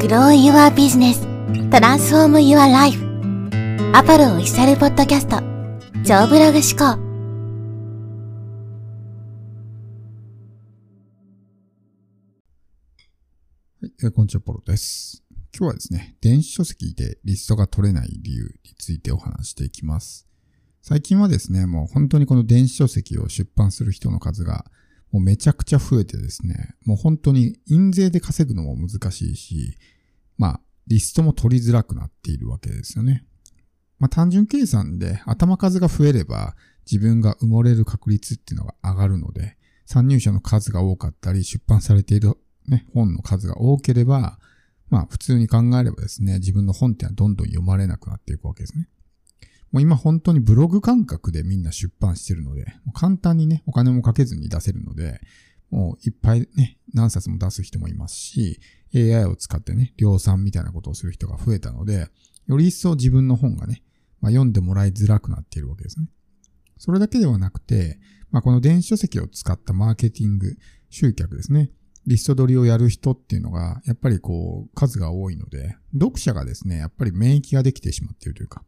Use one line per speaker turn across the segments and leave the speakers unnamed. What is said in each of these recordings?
Grow Your Business Transform Your Life アパルオフィシャルポッドキャスト超ブログ思考
はい、こんにちは、ポロです。今日はですね、電子書籍でリストが取れない理由についてお話していきます。最近はですね、もう本当にこの電子書籍を出版する人の数がもうめちゃくちゃ増えてですね、もう本当に印税で稼ぐのも難しいし、まあ、リストも取りづらくなっているわけですよね。まあ単純計算で頭数が増えれば自分が埋もれる確率っていうのが上がるので、参入者の数が多かったり出版されているね、本の数が多ければ、まあ普通に考えればですね、自分の本ってのはどんどん読まれなくなっていくわけですね。もう今本当にブログ感覚でみんな出版してるので、簡単にね、お金もかけずに出せるので、もういっぱいね、何冊も出す人もいますし、AI を使ってね、量産みたいなことをする人が増えたので、より一層自分の本がね、まあ、読んでもらいづらくなっているわけですね。それだけではなくて、まあ、この電子書籍を使ったマーケティング、集客ですね。リスト取りをやる人っていうのが、やっぱりこう、数が多いので、読者がですね、やっぱり免疫ができてしまっているというか、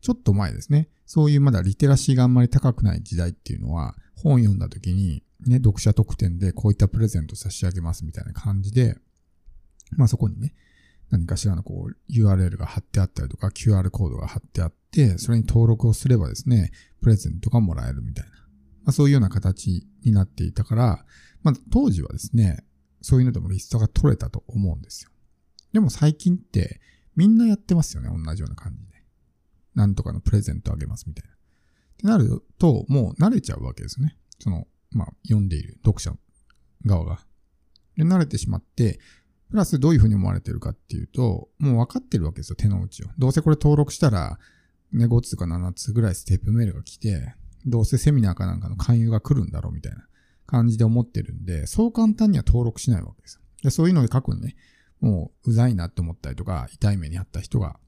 ちょっと前ですね、そういうまだリテラシーがあんまり高くない時代っていうのは、本読んだ時に、ね、読者特典でこういったプレゼント差し上げますみたいな感じで、まあそこにね、何かしらのこう URL が貼ってあったりとか QR コードが貼ってあって、それに登録をすればですね、プレゼントがもらえるみたいな。まあそういうような形になっていたから、まあ当時はですね、そういうのでもリストが取れたと思うんですよ。でも最近ってみんなやってますよね、同じような感じで。なんとかのプレゼントあげますみたいな。ってなると、もう慣れちゃうわけですね。その、まあ読んでいる読者側が。で慣れてしまって、プラスどういうふうに思われてるかっていうと、もう分かってるわけですよ、手の内を。どうせこれ登録したら、ね、5つか7つぐらいステップメールが来て、どうせセミナーかなんかの勧誘が来るんだろうみたいな感じで思ってるんで、そう簡単には登録しないわけですよ。でそういうので過去にね、もううざいなって思ったりとか、痛い目にあった人が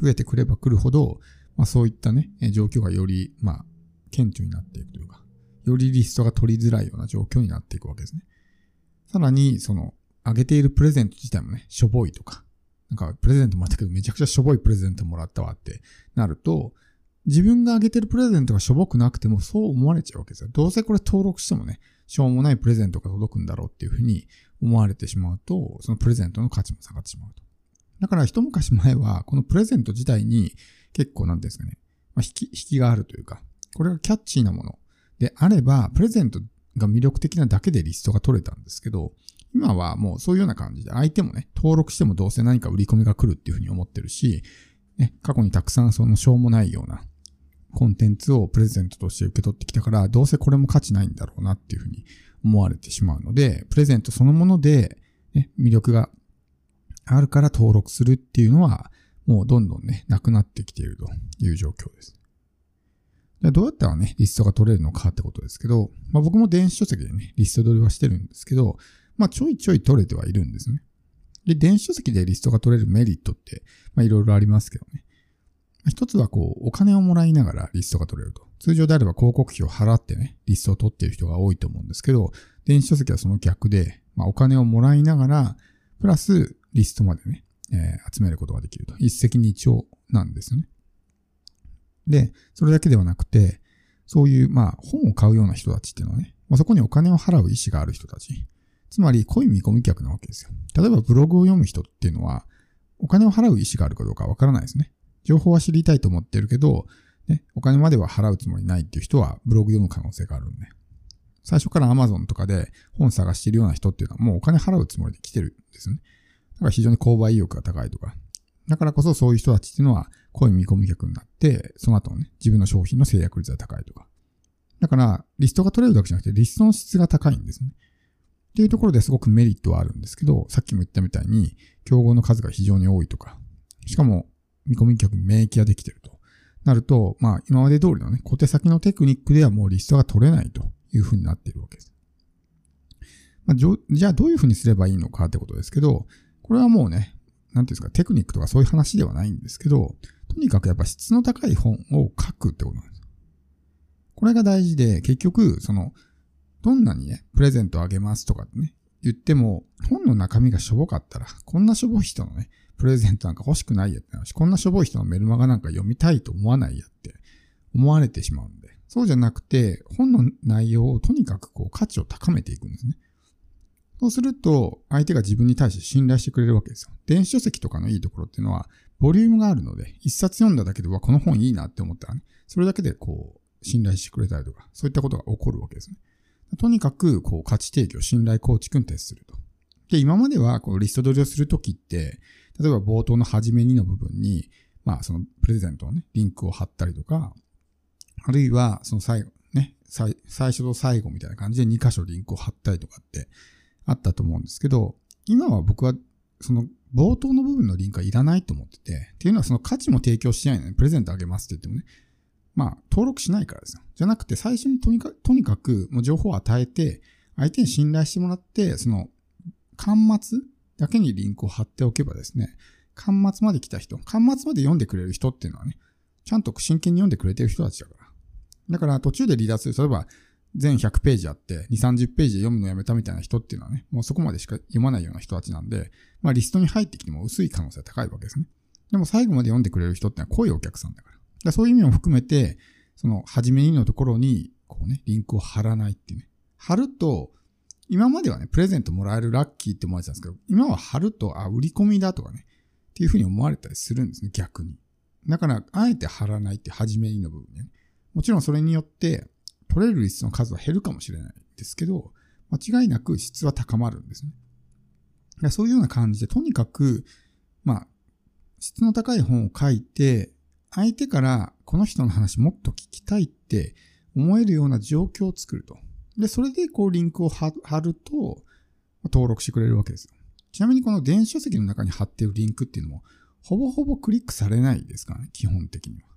増えてくれば来るほど、まあそういったね、状況がより、まあ、顕著になっていくというか、よりリストが取りづらいような状況になっていくわけですね。さらに、その、あげているプレゼント自体もね、しょぼいとか、なんかプレゼントもらったけどめちゃくちゃしょぼいプレゼントもらったわってなると、自分があげてるプレゼントがしょぼくなくてもそう思われちゃうわけですよ。どうせこれ登録してもね、しょうもないプレゼントが届くんだろうっていうふうに思われてしまうと、そのプレゼントの価値も下がってしまうと。だから一昔前は、このプレゼント自体に結構なんですかね、まあ、引き、引きがあるというか、これがキャッチーなものであれば、プレゼントが魅力的なだけでリストが取れたんですけど、今はもうそういうような感じで、相手もね、登録してもどうせ何か売り込みが来るっていうふうに思ってるし、ね、過去にたくさんそのしょうもないようなコンテンツをプレゼントとして受け取ってきたから、どうせこれも価値ないんだろうなっていうふうに思われてしまうので、プレゼントそのもので、ね、魅力があるから登録するっていうのは、もうどんどんね、なくなってきているという状況です。でどうやったらね、リストが取れるのかってことですけど、まあ僕も電子書籍でね、リスト取りはしてるんですけど、まあちょいちょい取れてはいるんですね。で、電子書籍でリストが取れるメリットって、まあいろいろありますけどね。一つはこう、お金をもらいながらリストが取れると。通常であれば広告費を払ってね、リストを取っている人が多いと思うんですけど、電子書籍はその逆で、まあお金をもらいながら、プラスリストまでね、えー集めることができると。一石二鳥なんですよね。で、それだけではなくて、そういう、まあ、本を買うような人たちっていうのはね、まあ、そこにお金を払う意思がある人たち。つまり、濃い見込み客なわけですよ。例えば、ブログを読む人っていうのは、お金を払う意思があるかどうかわからないですね。情報は知りたいと思ってるけど、ね、お金までは払うつもりないっていう人は、ブログ読む可能性があるんで。最初から Amazon とかで本探してるような人っていうのは、もうお金払うつもりで来てるんですよね。だから非常に購買意欲が高いとか。だからこそそういう人たちっていうのは、濃い見込み客になって、その後のね、自分の商品の制約率が高いとか。だから、リストが取れるだけじゃなくて、リストの質が高いんですね。っていうところですごくメリットはあるんですけど、さっきも言ったみたいに、競合の数が非常に多いとか、しかも、見込み客に免疫ができてると。なると、まあ、今まで通りのね、小手先のテクニックではもうリストが取れないというふうになっているわけです。まあ、じょじゃあどういうふうにすればいいのかってことですけど、これはもうね、なんていうんですか、テクニックとかそういう話ではないんですけど、とにかくやっぱ質の高い本を書くってことなんです。これが大事で、結局、その、どんなにね、プレゼントあげますとかってね、言っても、本の中身がしょぼかったら、こんなしょぼい人のね、プレゼントなんか欲しくないやってなるし、こんなしょぼい人のメルマガなんか読みたいと思わないやって思われてしまうんで。そうじゃなくて、本の内容をとにかくこう価値を高めていくんですね。そうすると、相手が自分に対して信頼してくれるわけですよ。電子書籍とかのいいところっていうのは、ボリュームがあるので、一冊読んだだけではこの本いいなって思ったらね、それだけでこう、信頼してくれたりとか、そういったことが起こるわけですね。とにかく、こう、価値提供、信頼構築に徹すると。で、今までは、こう、リスト取りをするときって、例えば冒頭の初めにの部分に、まあ、そのプレゼントのね、リンクを貼ったりとか、あるいは、その最後、ね、最最初と最後みたいな感じで2箇所リンクを貼ったりとかってあったと思うんですけど、今は僕は、その冒頭の部分のリンクはいらないと思ってて、っていうのはその価値も提供しないのにプレゼントあげますって言ってもね、まあ、登録しないからですよ。じゃなくて、最初にとにかく、とにかく、もう情報を与えて、相手に信頼してもらって、その、端末だけにリンクを貼っておけばですね、端末まで来た人、端末まで読んでくれる人っていうのはね、ちゃんと真剣に読んでくれてる人たちだから。だから途中で離脱する、例えば全100ページあって、2、30ページで読むのやめたみたいな人っていうのはね、もうそこまでしか読まないような人たちなんで、まあリストに入ってきても薄い可能性が高いわけですね。でも最後まで読んでくれる人ってのは濃いお客さんだから。だそういう意味も含めて、その、初めにのところに、こうね、リンクを貼らないっていうね。貼ると、今まではね、プレゼントもらえるラッキーって思われてたんですけど、今は貼ると、あ、売り込みだとかね、っていうふうに思われたりするんですね、逆に。だから、あえて貼らないって初めにの部分ね。もちろんそれによって、取れるリスの数は減るかもしれないですけど、間違いなく質は高まるんですね。そういうような感じで、とにかく、まあ、質の高い本を書いて、相手からこの人の話もっと聞きたいって思えるような状況を作ると。で、それでこうリンクを貼ると、登録してくれるわけですよ。ちなみにこの電子書籍の中に貼ってるリンクっていうのも、ほぼほぼクリックされないですからね、基本的には。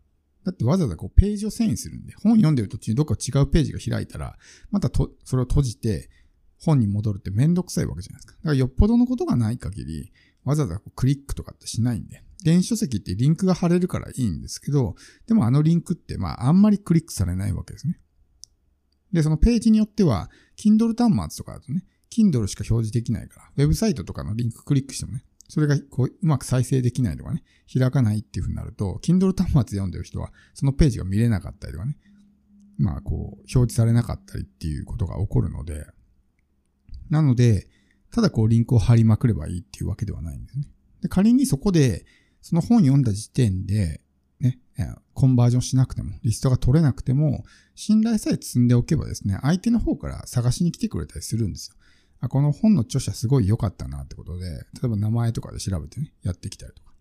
だってわざわざこうページを遷移するんで、本読んでる途中にどっか違うページが開いたら、またと、それを閉じて、本に戻るってめんどくさいわけじゃないですか。だからよっぽどのことがない限り、わざわざこうクリックとかってしないんで。電子書籍ってリンクが貼れるからいいんですけど、でもあのリンクってまああんまりクリックされないわけですね。で、そのページによっては、Kindle 端末とかだとね、Kindle しか表示できないから、ウェブサイトとかのリンククリックしてもね、それがこううまく再生できないとかね、開かないっていう風になると、Kindle 端末で読んでる人は、そのページが見れなかったりとかね、まあこう、表示されなかったりっていうことが起こるので、なので、ただこうリンクを貼りまくればいいっていうわけではないんですね。で仮にそこで、その本読んだ時点で、ね、コンバージョンしなくても、リストが取れなくても、信頼さえ積んでおけばですね、相手の方から探しに来てくれたりするんですよ。あ、この本の著者すごい良かったなってことで、例えば名前とかで調べてね、やってきたりとか。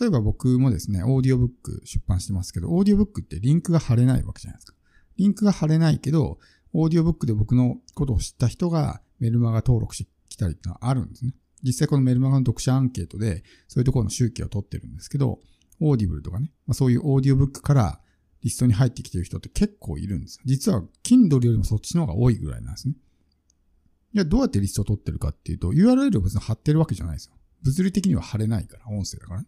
例えば僕もですね、オーディオブック出版してますけど、オーディオブックってリンクが貼れないわけじゃないですか。リンクが貼れないけど、オーディオブックで僕のことを知った人がメルマガ登録してきたりってのはあるんですね。実際このメルマガの読者アンケートで、そういうところの集計を取ってるんですけど、 Audible とかね、まあ、そういうオーディオブックからリストに入ってきてる人って結構いるんですよ。実は、Kindle よりもそっちの方が多いぐらいなんですね。いや、どうやってリストを取ってるかっていうと、URL を別に貼ってるわけじゃないですよ。物理的には貼れないから、音声だからね。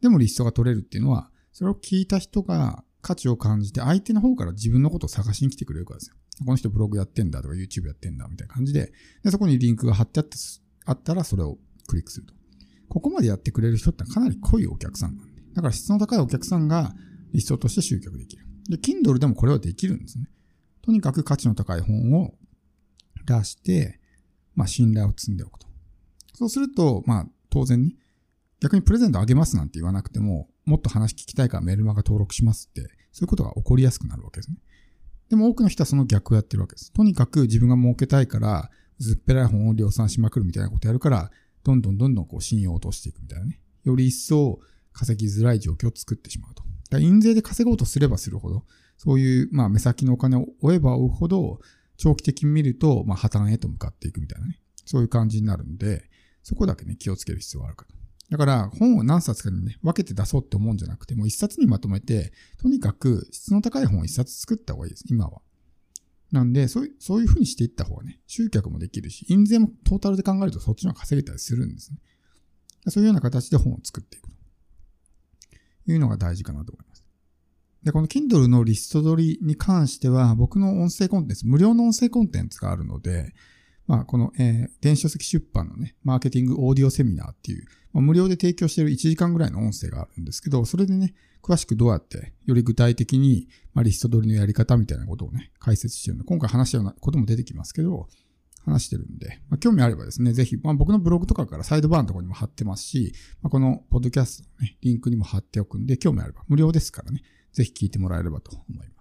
でもリストが取れるっていうのは、それを聞いた人が価値を感じて、相手の方から自分のことを探しに来てくれるからですよ。この人ブログやってんだとか YouTube やってんだみたいな感じで、でそこにリンクが貼ってあってあったらそれをクリックすると。ここまでやってくれる人ってかなり濃いお客さんなんで。だから質の高いお客さんがリストとして集客できる。で、Kindle でもこれはできるんですね。とにかく価値の高い本を出して、まあ信頼を積んでおくと。そうすると、まあ当然ね、逆にプレゼントあげますなんて言わなくても、もっと話聞きたいからメルマガ登録しますって、そういうことが起こりやすくなるわけですね。でも多くの人はその逆をやってるわけです。とにかく自分が儲けたいから、ずっぺらい本を量産しまくるみたいなことやるから、どんどんどんどんこう信用を落としていくみたいなね。より一層稼ぎづらい状況を作ってしまうと。だから印税で稼ごうとすればするほど、そういうまあ目先のお金を追えば追うほど、長期的に見ると、まあ破綻へと向かっていくみたいなね。そういう感じになるんで、そこだけね、気をつける必要があるかと。だから本を何冊かにね、分けて出そうって思うんじゃなくて、もう一冊にまとめて、とにかく質の高い本を一冊作った方がいいです、今は。なんで、そういう、そういう風にしていった方がね、集客もできるし、印税もトータルで考えるとそっちの方が稼げたりするんですね。そういうような形で本を作っていくというのが大事かなと思います。で、この Kindle のリスト取りに関しては、僕の音声コンテンツ、無料の音声コンテンツがあるので、まあ、この、えー、電子書籍出版のね、マーケティングオーディオセミナーっていう、まあ、無料で提供している1時間ぐらいの音声があるんですけど、それでね、詳しくどうやって、より具体的に、まあ、リスト取りのやり方みたいなことをね、解説してるんで、今回話したようなことも出てきますけど、話してるんで、まあ、興味あればですね、ぜひ、まあ、僕のブログとかからサイドバーのところにも貼ってますし、まあ、このポッドキャストのね、リンクにも貼っておくんで、興味あれば無料ですからね、ぜひ聞いてもらえればと思います。